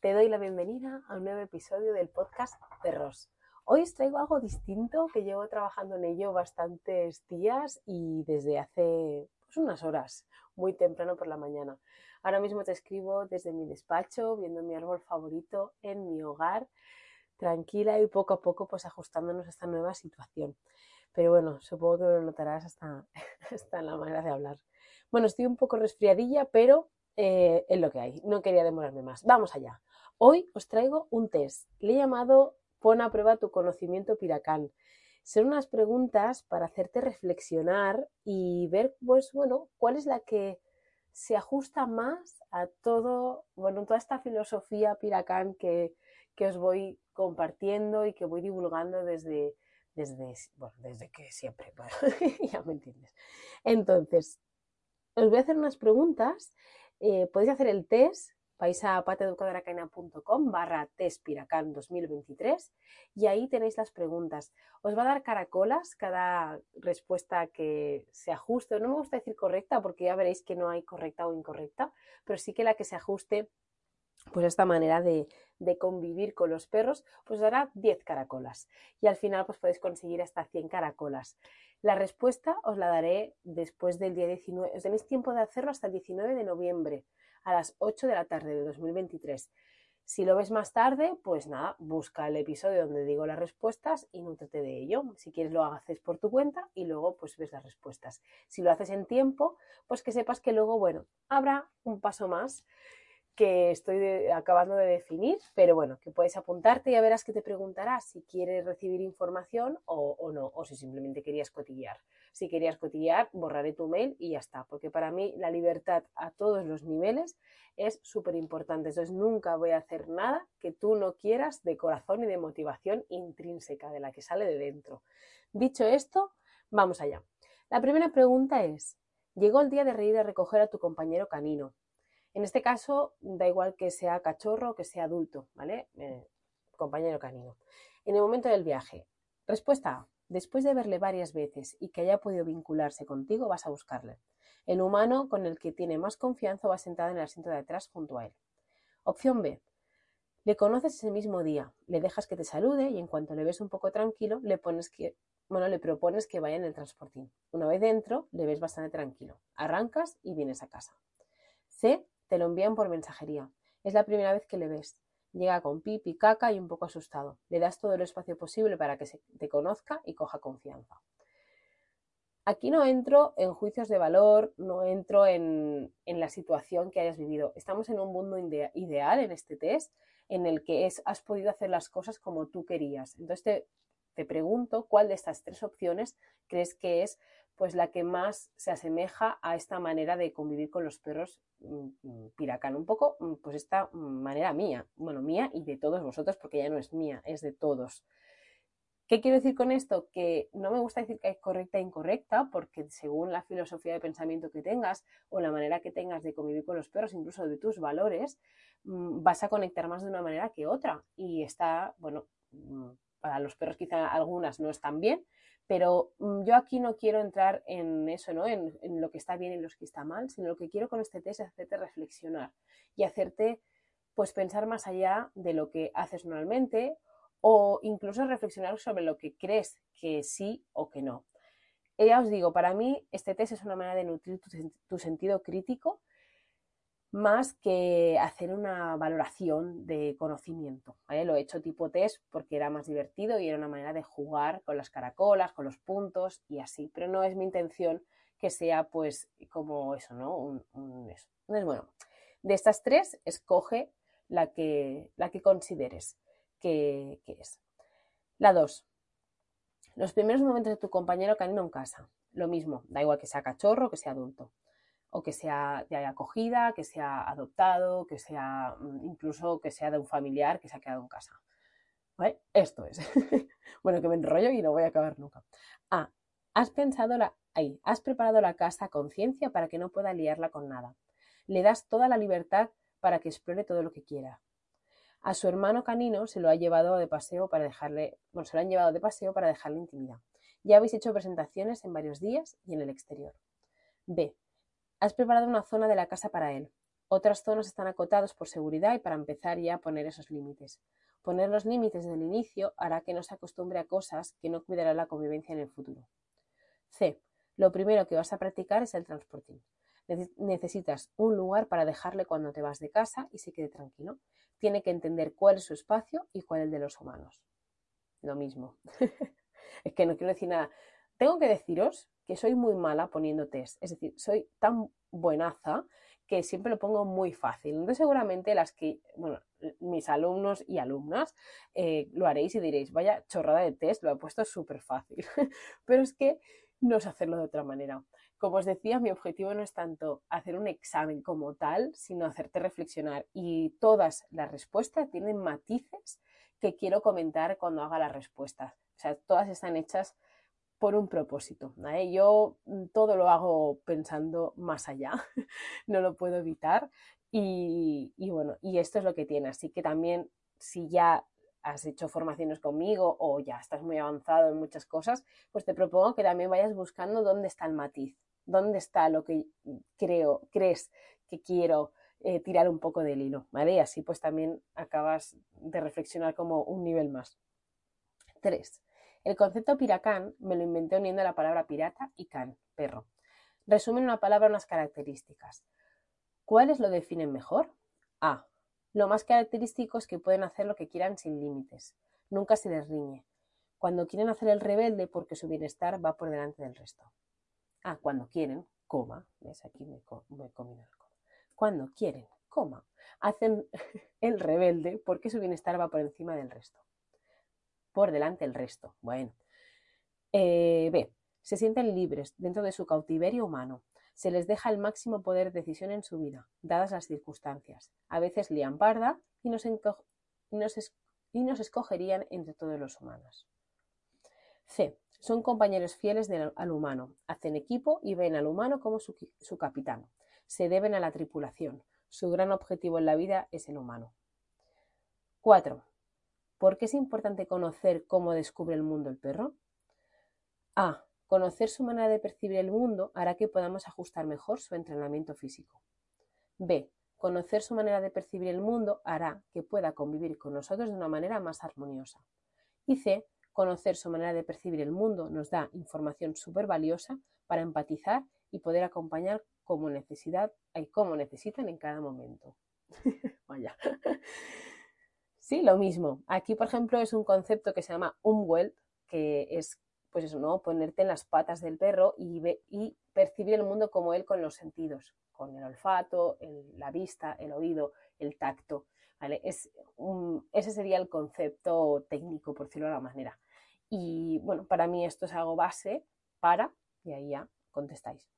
te doy la bienvenida a un nuevo episodio del podcast de Ross. Hoy os traigo algo distinto que llevo trabajando en ello bastantes días y desde hace pues, unas horas, muy temprano por la mañana. Ahora mismo te escribo desde mi despacho, viendo mi árbol favorito en mi hogar, tranquila y poco a poco pues ajustándonos a esta nueva situación. Pero bueno, supongo que lo notarás hasta, hasta la manera de hablar. Bueno, estoy un poco resfriadilla, pero eh, es lo que hay. No quería demorarme más. Vamos allá. Hoy os traigo un test. Le he llamado Pon a prueba tu conocimiento piracán. Son unas preguntas para hacerte reflexionar y ver, pues bueno, cuál es la que se ajusta más a todo, bueno, toda esta filosofía piracán que, que os voy compartiendo y que voy divulgando desde, desde, desde que siempre, bueno, ya me entiendes. Entonces, os voy a hacer unas preguntas eh, podéis hacer el test, vais a pateeducadoracana.com barra testpiracan 2023 y ahí tenéis las preguntas. Os va a dar caracolas cada respuesta que se ajuste. No me gusta decir correcta porque ya veréis que no hay correcta o incorrecta, pero sí que la que se ajuste pues esta manera de, de, convivir con los perros, pues dará 10 caracolas. Y al final pues podéis conseguir hasta 100 caracolas. La respuesta os la daré después del día 19. Os tenéis tiempo de hacerlo hasta el 19 de noviembre a las 8 de la tarde de 2023. Si lo ves más tarde, pues nada, busca el episodio donde digo las respuestas y nútrate de ello. Si quieres lo haces por tu cuenta y luego pues ves las respuestas. Si lo haces en tiempo, pues que sepas que luego, bueno, habrá un paso más que estoy acabando de definir, pero bueno, que puedes apuntarte y ya verás que te preguntarás si quieres recibir información o, o, no, o si simplemente querías cotillear. Si querías cotillear, borraré tu mail y ya está, porque para mí la libertad a todos los niveles es súper importante. Entonces nunca voy a hacer nada que tú no quieras de corazón y de motivación intrínseca, de la que sale de dentro. Dicho esto, vamos allá. La primera pregunta es, llegó el día de reír a recoger a tu compañero canino. En este caso, da igual que sea cachorro o que sea adulto, ¿vale? Eh, compañero canino. En el momento del viaje. Respuesta A. Después de verle varias veces y que haya podido vincularse contigo, vas a buscarle. El humano con el que tiene más confianza va sentado en el asiento de atrás junto a él. Opción B. Le conoces ese mismo día, le dejas que te salude y en cuanto le ves un poco tranquilo, le pones que, bueno, le propones que vaya en el transportín. Una vez dentro, le ves bastante tranquilo. Arrancas y vienes a casa. C. Te lo envían por mensajería. Es la primera vez que le ves. Llega con pipi, caca y un poco asustado. Le das todo el espacio posible para que se te conozca y coja confianza. Aquí no entro en juicios de valor, no entro en, la situación que hayas vivido. Estamos en un mundo ideal en este test en el que es, has podido hacer las cosas como tú querías. Entonces te, te pregunto cuál de estas tres opciones crees que es pues la que más se asemeja a esta manera de convivir con los perros mm, mm, piracan. Un poco, mm, pues esta manera mía, bueno, mía y de todos vosotros, porque ya no es mía, es de todos. ¿Qué quiero decir con esto? Que no me gusta decir que es correcta e incorrecta, porque según la filosofía de pensamiento que tengas o la manera que tengas de convivir con los perros, incluso de tus valores, vas a conectar más de una manera que otra. Y está, bueno, para los perros quizá algunas no están bien, pero mm, yo aquí no quiero entrar en eso, ¿no? En, lo que está bien y lo que está mal, sino lo que quiero con este test es hacerte reflexionar y hacerte pues pensar más allá de lo que haces normalmente o incluso reflexionar sobre lo que crees que sí o que no. ya os digo, para mí este test es una manera de nutrir tu sentido crítico más que hacer una valoración de conocimiento. Lo he hecho tipo test porque era más divertido y era una manera de jugar con las caracolas, con los puntos y así. Pero no es mi intención que sea pues como eso, ¿no? Un. Entonces, bueno, de estas tres, escoge la que, la que consideres que, es. La dos. Los primeros momentos de tu compañero canino en casa. Lo mismo, da igual que sea cachorro que sea adulto o que sea de acogida, que sea adoptado, que sea mm, incluso que sea de un familiar que se ha quedado en casa. Esto es. bueno, que me enrollo y no voy a acabar nunca. Ah, has pensado la... Ahí, has preparado la casa a conciencia para que no pueda liarla con nada. Le das toda la libertad para que explore todo lo que quiera. A su hermano canino se lo ha llevado de paseo para dejarle, bueno, se lo han llevado de paseo para dejarle intimidad. Ya habéis hecho presentaciones en varios días y en el exterior. B. Has preparado una zona de la casa para él. Otras zonas están acotadas por seguridad y para empezar ya a poner esos límites. Poner los límites desde el inicio hará que no se acostumbre a cosas que no cuidará la convivencia en el futuro. C. Lo primero que vas a practicar es el transporting. Necesitas un lugar para dejarle cuando te vas de casa y se quede tranquilo. Tiene que entender cuál es su espacio y cuál es el de los humanos. Lo mismo. es que no quiero decir nada. Tengo que deciros que soy muy mala poniendo test. Es decir, soy tan buenaza que siempre lo pongo muy fácil. Entonces seguramente las que, bueno, mis alumnos y alumnas eh, lo haréis y diréis, vaya chorrada de test, lo he puesto súper fácil. Pero es que no sé hacerlo de otra manera. Como os decía, mi objetivo no es tanto hacer un examen como tal, sino hacerte reflexionar. Y todas las respuestas tienen matices que quiero comentar cuando haga las respuestas. O sea, todas están hechas por un propósito. Yo mm, todo lo hago pensando más allá, no lo puedo evitar y, bueno, y esto es lo que tiene. Así que también si ya has hecho formaciones conmigo o ya estás muy avanzado en muchas cosas, pues te propongo que también vayas buscando dónde está el matiz, dónde está lo que creo, crees que quiero eh, tirar un poco del hilo, ¿vale? Y así pues también acabas de reflexionar como un nivel más. 3. El concepto piracán me lo inventé uniendo la palabra pirata y can, perro. Resumen una palabra unas características. ¿Cuáles lo definen mejor? A. Lo más característico es que pueden hacer lo que quieran sin límites. Nunca se les riñe. Cuando quieren hacer el rebelde porque su bienestar va por delante del resto. Ah, cuando quieren, coma. ¿Ves? Aquí me, me el coma. Cuando quieren, coma. Hacen el rebelde porque su bienestar va por encima del resto por delante el resto. Bueno. Eh, B. Se sienten libres dentro de su cautiverio humano. Se les deja el máximo poder de decisión en su vida, dadas las circunstancias. A veces lían parda y nos, y nos, escogerían entre todos los humanos. C. Son compañeros fieles al humano. Hacen equipo y ven al humano como su, su capitán. Se deben a la tripulación. Su gran objetivo en la vida es el humano. 4. ¿Por qué es importante conocer cómo descubre el mundo el perro? A. Conocer su manera de percibir el mundo hará que podamos ajustar mejor su entrenamiento físico. B. Conocer su manera de percibir el mundo hará que pueda convivir con nosotros de una manera más armoniosa. Y C. Conocer su manera de percibir el mundo nos da información súper valiosa para empatizar y poder acompañar como necesidad y como necesitan en cada momento. Vaya. Sí, lo mismo. Aquí, por ejemplo, es un concepto que se llama umwelt, que es, pues eso, ¿no? Ponerte en las patas del perro y, y percibir el mundo como él con los sentidos, con el olfato, la vista, el oído, el tacto. ¿vale? Es ese sería el concepto técnico, por decirlo de alguna manera. Y bueno, para mí esto es algo base para, y ahí ya contestáis.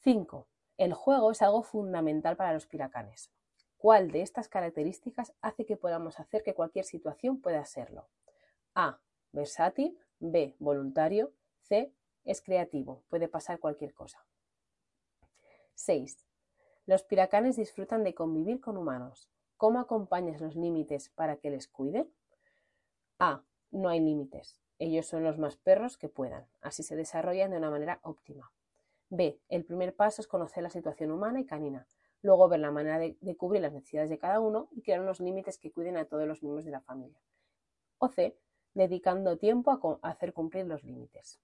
5. El juego es algo fundamental para los piracanes. ¿Cuál de estas características hace que podamos hacer que cualquier situación pueda serlo? A. Versátil. B. Voluntario. C. Es creativo. Puede pasar cualquier cosa. 6. Los piracanes disfrutan de convivir con humanos. ¿Cómo acompañas los límites para que les cuiden? A. No hay límites. Ellos son los más perros que puedan. Así se desarrollan de una manera óptima. B. El primer paso es conocer la situación humana y canina luego ver la manera de, cubrir las necesidades de cada uno y crear unos límites que cuiden a todos los miembros de la familia. O C, dedicando tiempo a, hacer cumplir los límites.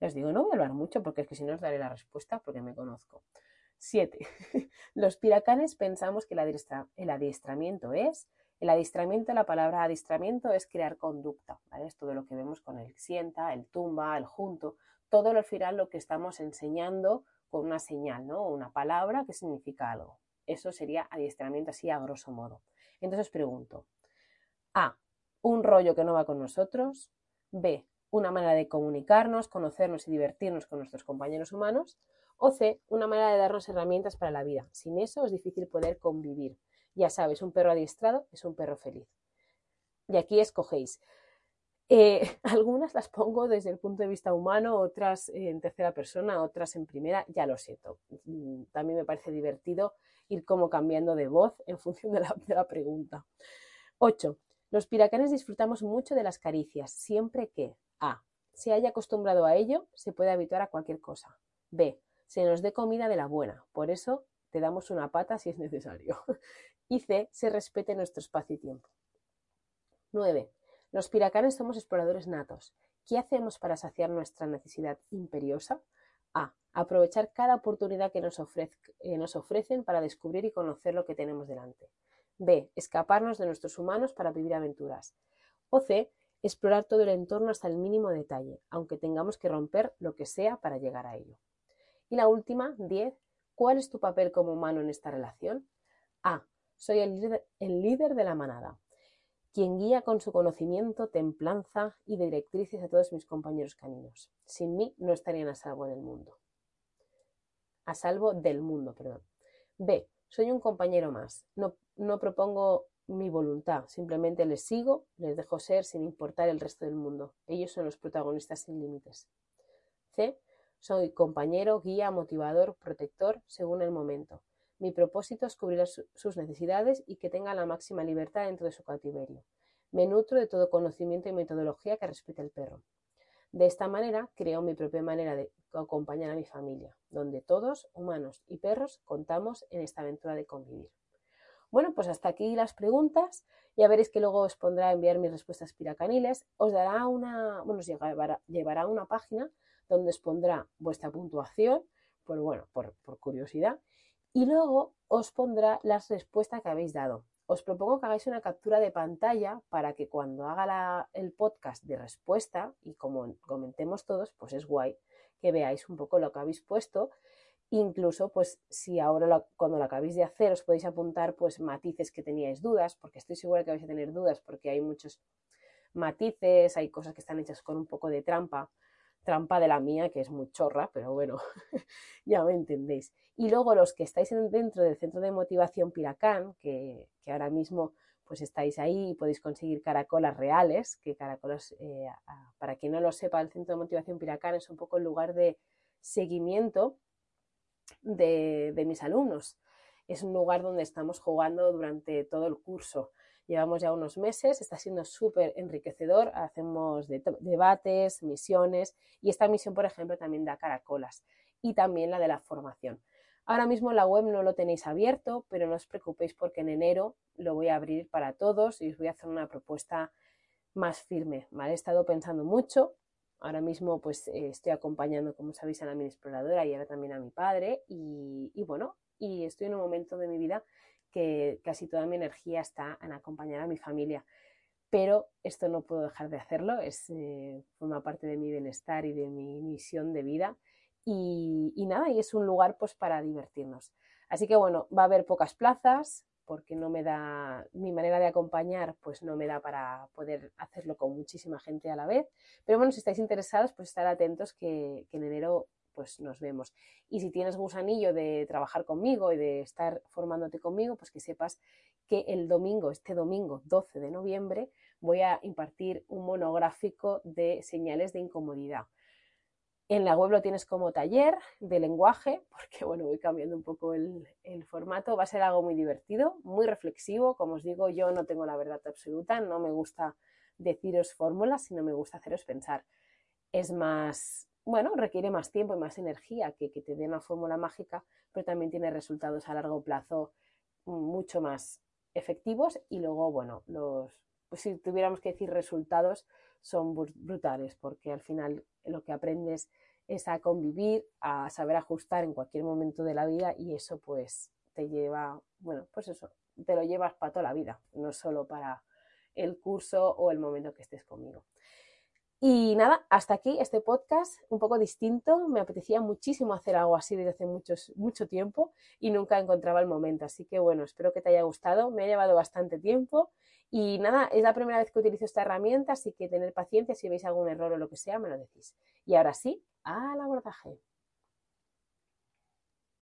Les digo, no voy a hablar mucho porque es que si no os daré la respuesta porque me conozco. 7. Los piracanes pensamos que el, adiestramiento es, el adiestramiento, la palabra adiestramiento es crear conducta, ¿vale? Es todo lo que vemos con el sienta, el tumba, el junto, todo al final lo que estamos enseñando con una señal, ¿no? Una palabra que significa algo. Eso sería adiestramiento así a grosso modo. Entonces pregunto, A, un rollo que no va con nosotros. B, una manera de comunicarnos, conocernos y divertirnos con nuestros compañeros humanos. O C, una manera de darnos herramientas para la vida. Sin eso es difícil poder convivir. Ya sabes, un perro adiestrado es un perro feliz. Y aquí escogéis. Eh, algunas las pongo desde el punto de vista humano, otras en tercera persona, otras en primera, ya lo siento. Mm, también me parece divertido ir como cambiando de voz en función de la, pregunta. 8. Los piracanes disfrutamos mucho de las caricias, siempre que A. Se haya acostumbrado a ello, se puede habituar a cualquier cosa. B. Se nos dé comida de la buena, por eso te damos una pata si es necesario. y C, se respete nuestro espacio y tiempo. 9. Los piracanes somos exploradores natos. ¿Qué hacemos para saciar nuestra necesidad imperiosa? A. Aprovechar cada oportunidad que nos, ofrecen para descubrir y conocer lo que tenemos delante. B. Escaparnos de nuestros humanos para vivir aventuras. O C. Explorar todo el entorno hasta el mínimo detalle, aunque tengamos que romper lo que sea para llegar a ello. Y la última, 10. ¿Cuál es tu papel como humano en esta relación? A. Soy el líder de la manada, quien guía con su conocimiento, templanza y directrices a todos mis compañeros caninos. Sin mí no estarían a salvo en el mundo. A salvo del mundo, perdón. B. Soy un compañero más. No, no propongo mi voluntad, simplemente les sigo, les dejo ser sin importar el resto del mundo. Ellos son los protagonistas sin límites. C. Soy compañero, guía, motivador, protector, según el momento. Mi propósito es cubrir sus necesidades y que tenga la máxima libertad dentro de su cautiverio. Me nutro de todo conocimiento y metodología que respete el perro. De esta manera creo mi propia manera de acompañar a mi familia, donde todos, humanos y perros, contamos en esta aventura de convivir. Bueno, pues hasta aquí las preguntas. Ya veréis que luego os pondrá a enviar mis respuestas piracaniles. Os dará una, bueno, os llevará, una página donde os pondrá vuestra puntuación, por, bueno, por curiosidad, y luego os pondrá las respuestas que habéis dado. Os propongo que hagáis una captura de pantalla para que cuando haga el podcast de respuesta y como comentemos todos, pues es guay que veáis un poco lo que habéis puesto. Incluso, pues si ahora cuando lo acabéis de hacer os podéis apuntar pues matices que teníais dudas, porque estoy segura que vais a tener dudas porque hay muchos matices, hay cosas que están hechas con un poco de trampa trampa de la mía, que es muy chorra, pero bueno, ya me entendéis. Y luego los que estáis dentro del centro de motivación Piracán, que, ahora mismo pues estáis ahí y podéis conseguir caracolas reales, que caracolas, eh, para quien no lo sepa, el centro de motivación Piracán es un poco el lugar de seguimiento de, de mis alumnos. Es un lugar donde estamos jugando durante todo el curso. Llevamos ya unos meses, está siendo súper enriquecedor, hacemos debates, misiones y esta misión, por ejemplo, también da caracolas y también la de la formación. Ahora mismo la web no lo tenéis abierto, pero no os preocupéis porque en enero lo voy a abrir para todos y os voy a hacer una propuesta más firme. ¿vale? He estado pensando mucho. Ahora mismo pues eh, estoy acompañando, como sabéis, a la mini exploradora y ahora también a mi padre. Y, y bueno, y estoy en un momento de mi vida que casi toda mi energía está en acompañar a mi familia. Pero esto no puedo dejar de hacerlo, es, eh, forma parte de mi bienestar y de mi misión de vida. Y, nada, y es un lugar pues para divertirnos. Así que bueno, va a haber pocas plazas porque no me da, mi manera de acompañar pues no me da para poder hacerlo con muchísima gente a la vez. Pero bueno, si estáis interesados, pues estar atentos que, que en enero pues nos vemos. Y si tienes gusanillo de trabajar conmigo y de estar formándote conmigo, pues que sepas que el domingo, este domingo 12 de noviembre, voy a impartir un monográfico de señales de incomodidad. En la web lo tienes como taller de lenguaje, porque bueno, voy cambiando un poco el, el, formato. Va a ser algo muy divertido, muy reflexivo. Como os digo, yo no tengo la verdad absoluta, no me gusta deciros fórmulas, sino me gusta haceros pensar. Es más bueno, requiere más tiempo y más energía que que te dé una fórmula mágica, pero también tiene resultados a largo plazo mucho más efectivos y luego, bueno, los, pues si tuviéramos que decir resultados, son brutales, porque al final lo que aprendes es a convivir, a saber ajustar en cualquier momento de la vida y eso pues te lleva, bueno, pues eso, te lo llevas para toda la vida, no solo para el curso o el momento que estés conmigo. Y nada, hasta aquí este podcast, un poco distinto. Me apetecía muchísimo hacer algo así desde hace muchos, mucho tiempo y nunca encontraba el momento. Así que bueno, espero que te haya gustado. Me ha llevado bastante tiempo y nada, es la primera vez que utilizo esta herramienta, así que tener paciencia. Si veis algún error o lo que sea, me lo decís. Y ahora sí, al abordaje.